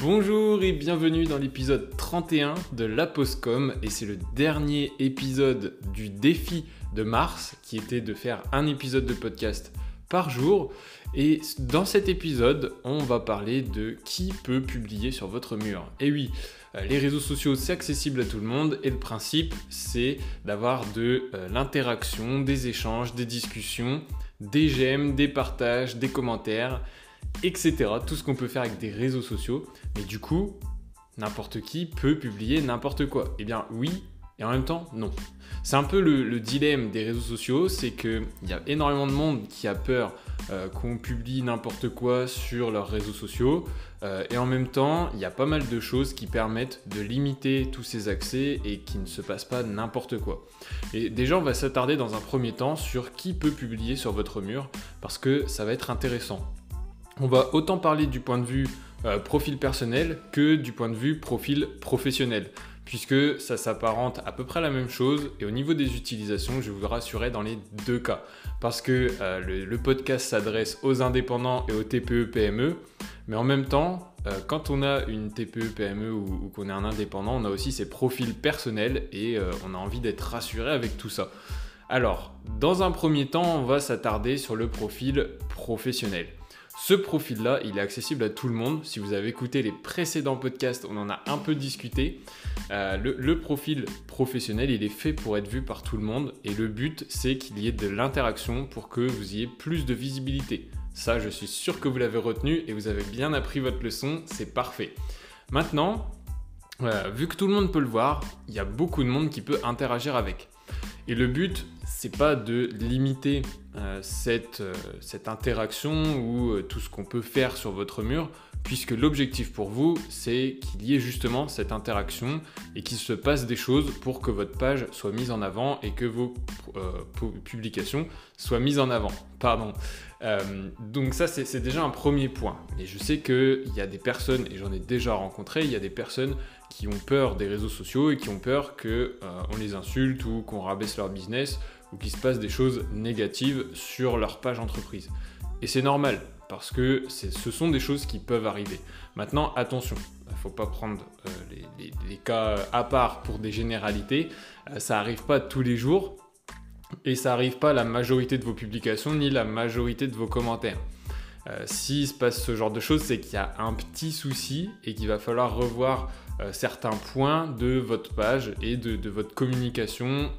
Bonjour et bienvenue dans l'épisode 31 de La Postcom et c'est le dernier épisode du défi de mars qui était de faire un épisode de podcast par jour et dans cet épisode on va parler de qui peut publier sur votre mur. Et oui, euh, les réseaux sociaux c'est accessible à tout le monde et le principe c'est d'avoir de euh, l'interaction, des échanges, des discussions, des j'aime, des partages, des commentaires etc. Tout ce qu'on peut faire avec des réseaux sociaux. Mais du coup, n'importe qui peut publier n'importe quoi. Eh bien oui, et en même temps, non. C'est un peu le, dilemme des réseaux sociaux, c'est qu'il y a énormément de monde qui a peur euh, qu'on publie n'importe quoi sur leurs réseaux sociaux, euh, et en même temps, il y a pas mal de choses qui permettent de limiter tous ces accès et qui ne se passe pas n'importe quoi. Et déjà, on va s'attarder dans un premier temps sur qui peut publier sur votre mur, parce que ça va être intéressant on va autant parler du point de vue euh, profil personnel que du point de vue profil professionnel, puisque ça s'apparente à peu près la même chose, et au niveau des utilisations, je vous rassurer dans les deux cas, parce que euh, le, podcast s'adresse aux indépendants et aux TPE-PME, mais en même temps, euh, quand on a une TPE-PME ou, ou qu'on est un indépendant, on a aussi ses profils personnels, et on a envie d'être rassuré avec tout ça. Alors, dans un premier temps, on va s'attarder sur le profil professionnel. Ce profil-là, il est accessible à tout le monde. Si vous avez écouté les précédents podcasts, on en a un peu discuté. Euh, le, profil professionnel, il est fait pour être vu par tout le monde. Et le but, c'est qu'il y ait de l'interaction pour que vous ayez plus de visibilité. Ça, je suis sûr que vous l'avez retenu et vous avez bien appris votre leçon. C'est parfait. Maintenant, euh, vu que tout le monde peut le voir, il y a beaucoup de monde qui peut interagir avec. Et le but, c'est pas de limiter euh, cette, euh, cette, interaction ou euh, tout ce qu'on peut faire sur votre mur, puisque l'objectif pour vous, c'est qu'il y ait justement cette interaction et qu'il se passe des choses pour que votre page soit mise en avant et que vos publications soient mises en avant. Pardon. donc ça, c'est déjà un premier point. Et je sais qu'il y a des personnes, et j'en ai déjà rencontré, il y a des personnes qui ont peur des réseaux sociaux et qui ont peur qu'on euh, les insulte ou qu'on rabaisse leur business ou qu'il se passe des choses négatives sur leur page entreprise. Et c'est normal parce que ce sont des choses qui peuvent arriver. Maintenant, attention, il ne faut pas prendre euh, les, cas à part pour des généralités. Euh, ça n'arrive pas tous les jours et ça n'arrive pas à la majorité de vos publications ni la majorité de vos commentaires. S'il se passe ce genre de choses, c'est qu'il y a un petit souci et qu'il va falloir revoir euh, certains points de votre page et de, votre communication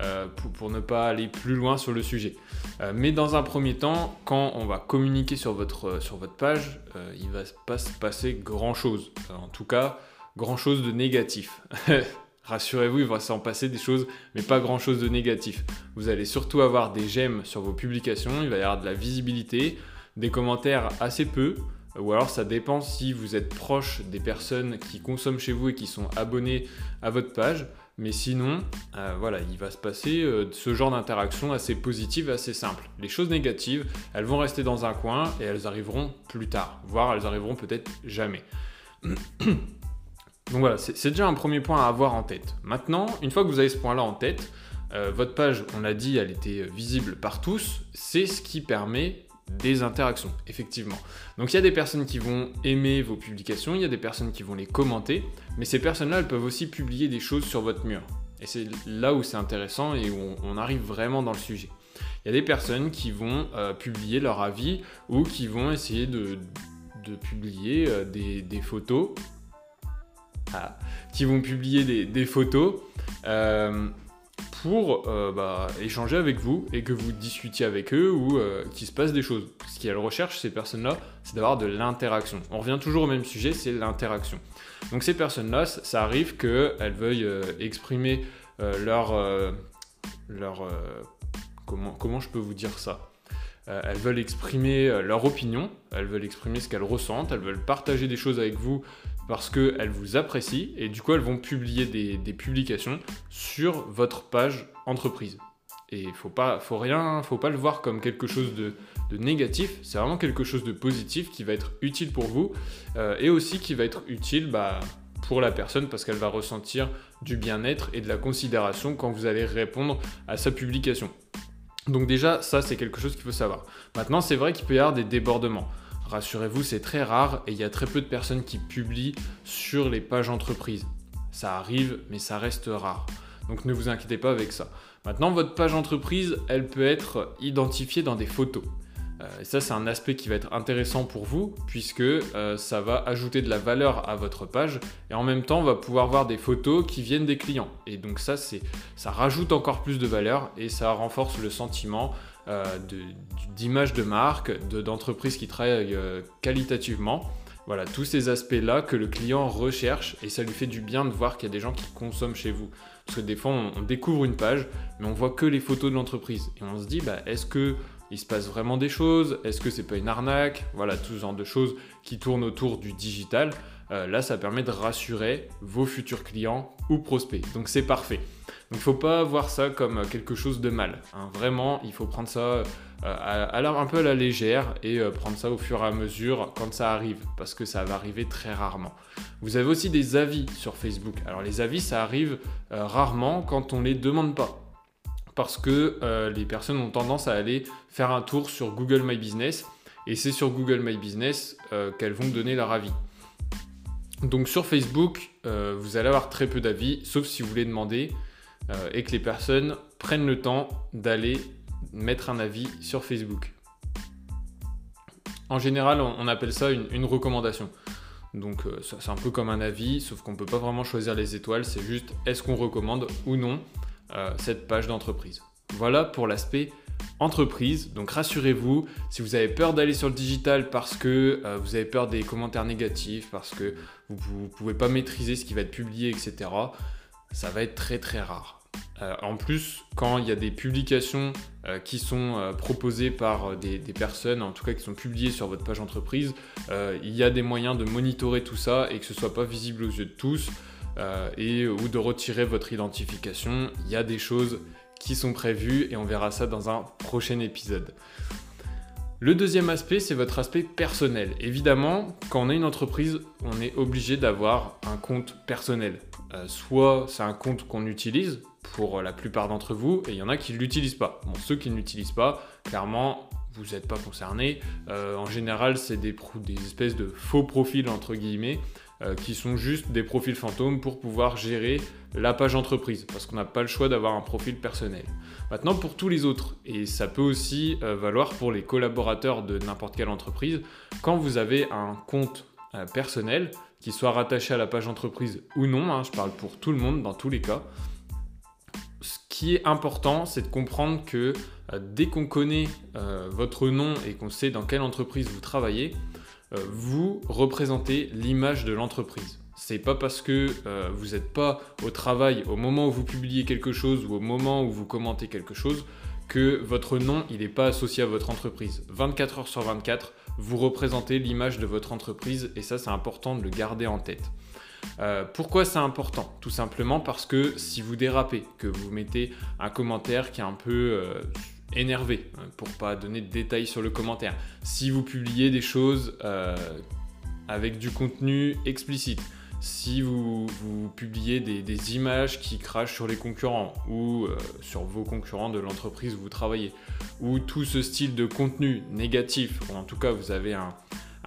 euh, pour, ne pas aller plus loin sur le sujet. Euh, mais dans un premier temps, quand on va communiquer sur votre, votre page, il va pas se passer grand-chose. en tout cas, grand-chose de négatif. Rassurez-vous, il va s'en passer des choses, mais pas grand-chose de négatif. Vous allez surtout avoir des j'aime sur vos publications, il va y avoir de la visibilité, des commentaires assez peu, ou alors ça dépend si vous êtes proche des personnes qui consomment chez vous et qui sont abonnés à votre page. Mais sinon, euh, voilà, il va se passer euh, ce genre d'interaction assez positive, assez simple. Les choses négatives, elles vont rester dans un coin et elles arriveront plus tard, voire elles arriveront peut-être jamais. Donc voilà, c'est déjà un premier point à avoir en tête. Maintenant, une fois que vous avez ce point-là en tête, euh, votre page, on l'a dit, elle était visible par tous. C'est ce qui permet des interactions, effectivement. Donc il y a des personnes qui vont aimer vos publications, il y a des personnes qui vont les commenter, mais ces personnes-là, elles peuvent aussi publier des choses sur votre mur. Et c'est là où c'est intéressant et où on, arrive vraiment dans le sujet. Il y a des personnes qui vont euh, publier leur avis ou qui vont essayer de, publier euh, des, photos. Ah, qui vont publier des, photos. Euh, pour euh, bah, échanger avec vous et que vous discutiez avec eux ou euh, qu'il se passe des choses. Ce qu'elles recherchent, ces personnes-là, c'est d'avoir de l'interaction. On revient toujours au même sujet, c'est l'interaction. Donc ces personnes-là, ça arrive qu'elles veuillent euh, exprimer leur... leur comment, comment je peux vous dire ça? Elles veulent exprimer leur opinion, elles veulent exprimer ce qu'elles ressentent, elles veulent partager des choses avec vous parce qu'elles vous apprécient et du coup elles vont publier des, publications sur votre page entreprise. Et il faut pas, faut rien, faut pas le voir comme quelque chose de, négatif. C'est vraiment quelque chose de positif qui va être utile pour vous euh, et aussi qui va être utile bah, pour la personne parce qu'elle va ressentir du bien-être et de la considération quand vous allez répondre à sa publication. Donc déjà, ça c'est quelque chose qu'il faut savoir. Maintenant, c'est vrai qu'il peut y avoir des débordements. Rassurez-vous, c'est très rare et il y a très peu de personnes qui publient sur les pages entreprises. Ça arrive, mais ça reste rare. Donc ne vous inquiétez pas avec ça. Maintenant, votre page entreprise, elle peut être identifiée dans des photos. Euh, et ça, c'est un aspect qui va être intéressant pour vous, puisque euh, ça va ajouter de la valeur à votre page, et en même temps, on va pouvoir voir des photos qui viennent des clients. Et donc ça, ça rajoute encore plus de valeur, et ça renforce le sentiment euh, d'image de, marque, d'entreprise qui travaille qualitativement. Voilà, tous ces aspects-là que le client recherche, et ça lui fait du bien de voir qu'il y a des gens qui consomment chez vous. Parce que des fois, on, découvre une page, mais on voit que les photos de l'entreprise. Et on se dit, bah, est-ce que il se passe vraiment des choses Est-ce que c'est pas une arnaque? Voilà, tout ce genre de choses qui tournent autour du digital. Euh, là, ça permet de rassurer vos futurs clients ou prospects. Donc c'est parfait. Il ne faut pas voir ça comme quelque chose de mal. Hein. Vraiment, il faut prendre ça euh, un peu à la légère et euh, prendre ça au fur et à mesure quand ça arrive, parce que ça va arriver très rarement. Vous avez aussi des avis sur Facebook. Alors les avis, ça arrive rarement quand on ne les demande pas parce que euh, les personnes ont tendance à aller faire un tour sur Google My Business et c'est sur Google My Business euh, qu'elles vont donner leur avis. Donc sur Facebook, euh, vous allez avoir très peu d'avis, sauf si vous voulez demander et que les personnes prennent le temps d'aller mettre un avis sur Facebook. En général, on, appelle ça une, une recommandation. Donc c'est un peu comme un avis, sauf qu'on ne peut pas vraiment choisir les étoiles, c'est juste est-ce qu'on recommande ou non? Euh, cette page d'entreprise. Voilà pour l'aspect entreprise. Donc rassurez-vous, si vous avez peur d'aller sur le digital parce que euh, vous avez peur des commentaires négatifs, parce que vous ne pouvez pas maîtriser ce qui va être publié, etc., ça va être très très rare. Euh, en plus, quand il y a des publications qui sont proposées par des, des, personnes, en tout cas qui sont publiées sur votre page entreprise, il y a des moyens de monitorer tout ça et que ce ne soit pas visible aux yeux de tous. Euh, et, ou de retirer votre identification. Il y a des choses qui sont prévues et on verra ça dans un prochain épisode. Le deuxième aspect, c'est votre aspect personnel. Évidemment, quand on a une entreprise, on est obligé d'avoir un compte personnel. Euh, soit c'est un compte qu'on utilise pour la plupart d'entre vous, et il y en a qui ne l'utilisent pas. Bon, ceux qui ne l'utilisent pas, clairement, vous n'êtes pas concernés. Euh, en général, c'est des espèces de faux profils, entre guillemets, euh, qui sont juste des profils fantômes pour pouvoir gérer la page entreprise, parce qu'on n'a pas le choix d'avoir un profil personnel. Maintenant, pour tous les autres, et ça peut aussi euh, valoir pour les collaborateurs de n'importe quelle entreprise, quand vous avez un compte euh, personnel, qui soit rattaché à la page entreprise ou non, hein, je parle pour tout le monde dans tous les cas, ce qui est important, c'est de comprendre que dès qu'on connaît votre nom et qu'on sait dans quelle entreprise vous travaillez, vous représentez l'image de l'entreprise. C'est pas parce que euh, vous n'êtes pas au travail au moment où vous publiez quelque chose ou au moment où vous commentez quelque chose que votre nom il n'est pas associé à votre entreprise. 24 heures sur 24, vous représentez l'image de votre entreprise et ça c'est important de le garder en tête. Euh, pourquoi c'est important? Tout simplement parce que si vous dérapez, que vous mettez un commentaire qui est un peu énervé, hein, pour pas donner de détails sur le commentaire. Si vous publiez des choses euh, avec du contenu explicite, si vous, publiez des, images qui crachent sur les concurrents ou euh, sur vos concurrents de l'entreprise où vous travaillez, ou tout ce style de contenu négatif, ou en tout cas vous avez un,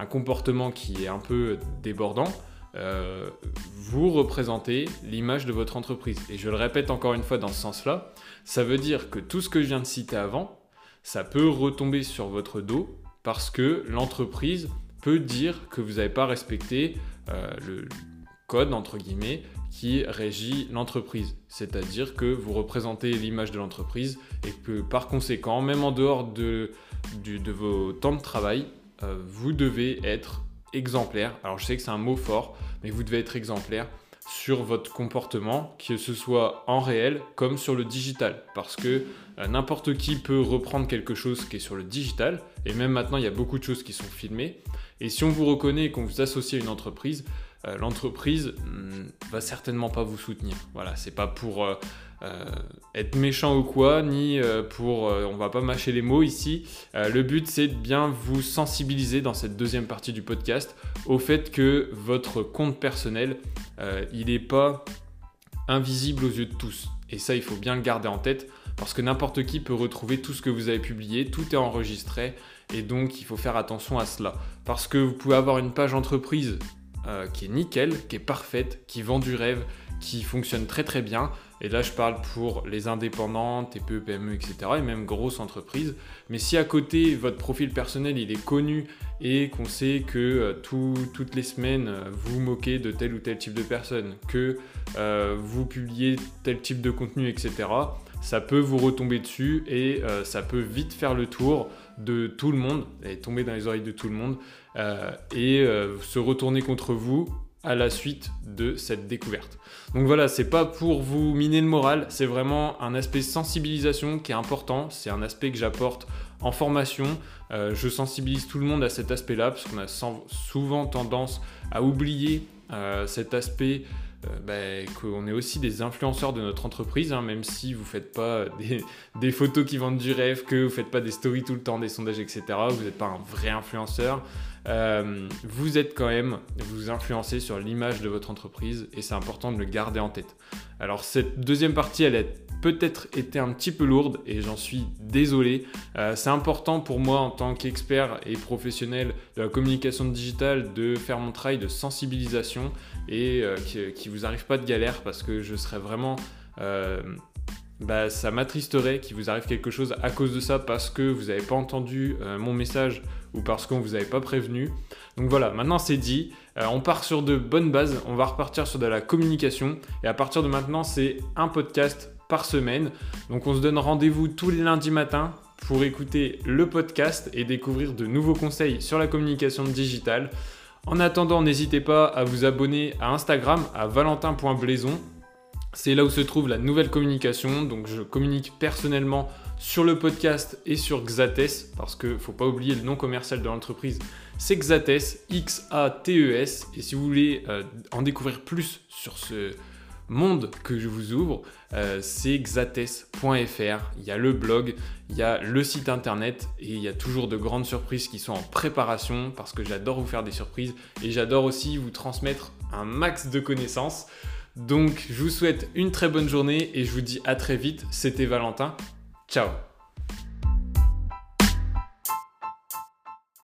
comportement qui est un peu débordant, euh, vous représentez l'image de votre entreprise. Et je le répète encore une fois dans ce sens-là, ça veut dire que tout ce que je viens de citer avant, ça peut retomber sur votre dos parce que l'entreprise peut dire que vous n'avez pas respecté euh, le code, entre guillemets, qui régit l'entreprise. C'est-à-dire que vous représentez l'image de l'entreprise et que par conséquent, même en dehors de, vos temps de travail, euh, vous devez être exemplaire. Alors je sais que c'est un mot fort, mais vous devez être exemplaire sur votre comportement, que ce soit en réel comme sur le digital. Parce que euh, n'importe qui peut reprendre quelque chose qui est sur le digital, et même maintenant il y a beaucoup de choses qui sont filmées. Et si on vous reconnaît et qu'on vous associe à une entreprise, euh, l'entreprise hmm, va certainement pas vous soutenir. Voilà, c'est pas pour euh, être méchant ou quoi, ni pour. on va pas mâcher les mots ici. le but, c'est de bien vous sensibiliser dans cette deuxième partie du podcast au fait que votre compte personnel, il n'est pas invisible aux yeux de tous. Et ça, il faut bien le garder en tête parce que n'importe qui peut retrouver tout ce que vous avez publié, tout est enregistré, et donc il faut faire attention à cela. Parce que vous pouvez avoir une page entreprise euh, qui est nickel, qui est parfaite, qui vend du rêve, qui fonctionne très très bien. Et là, je parle pour les indépendants, TPE, PME, etc. et même grosses entreprises. Mais si à côté, votre profil personnel, il est connu et qu'on sait que euh, toutes les semaines, euh, vous moquez de tel ou tel type de personne, que vous publiez tel type de contenu, etc., ça peut vous retomber dessus et ça peut vite faire le tour de tout le monde, et tomber dans les oreilles de tout le monde, euh, et euh, se retourner contre vous à la suite de cette découverte. Donc voilà, c'est pas pour vous miner le moral, c'est vraiment un aspect sensibilisation qui est important, c'est un aspect que j'apporte en formation. Euh, je sensibilise tout le monde à cet aspect-là, parce qu'on a souvent tendance à oublier cet aspect euh, bah, qu'on est aussi des influenceurs de notre entreprise, hein, même si vous ne faites pas des, photos qui vendent du rêve, que vous ne faites pas des stories tout le temps, des sondages, etc. Vous n'êtes pas un vrai influenceur. Euh, vous êtes quand même, vous influencez sur l'image de votre entreprise et c'est important de le garder en tête. Alors cette deuxième partie, elle est peut-être été un petit peu lourde et j'en suis désolé. Euh, c'est important pour moi en tant qu'expert et professionnel de la communication digitale de faire mon travail de sensibilisation et euh, qui, vous arrive pas de galère parce que je serais vraiment... Euh, bah, ça m'attristerait qu'il vous arrive quelque chose à cause de ça parce que vous n'avez pas entendu mon message ou parce qu'on vous avait pas prévenu. Donc voilà, maintenant c'est dit, on part sur de bonnes bases, on va repartir sur de la communication et à partir de maintenant c'est un podcast par semaine. Donc on se donne rendez-vous tous les lundis matins pour écouter le podcast et découvrir de nouveaux conseils sur la communication digitale. En attendant, n'hésitez pas à vous abonner à Instagram à valentin.blaison. C'est là où se trouve la nouvelle communication. Donc je communique personnellement sur le podcast et sur Xates parce que faut pas oublier le nom commercial de l'entreprise, c'est Xates, X-A-T-E-S. Et si vous voulez euh, en découvrir plus sur ce monde que je vous ouvre, euh, c'est xates.fr. Il y a le blog, il y a le site internet et il y a toujours de grandes surprises qui sont en préparation parce que j'adore vous faire des surprises et j'adore aussi vous transmettre un max de connaissances. Donc je vous souhaite une très bonne journée et je vous dis à très vite. C'était Valentin. Ciao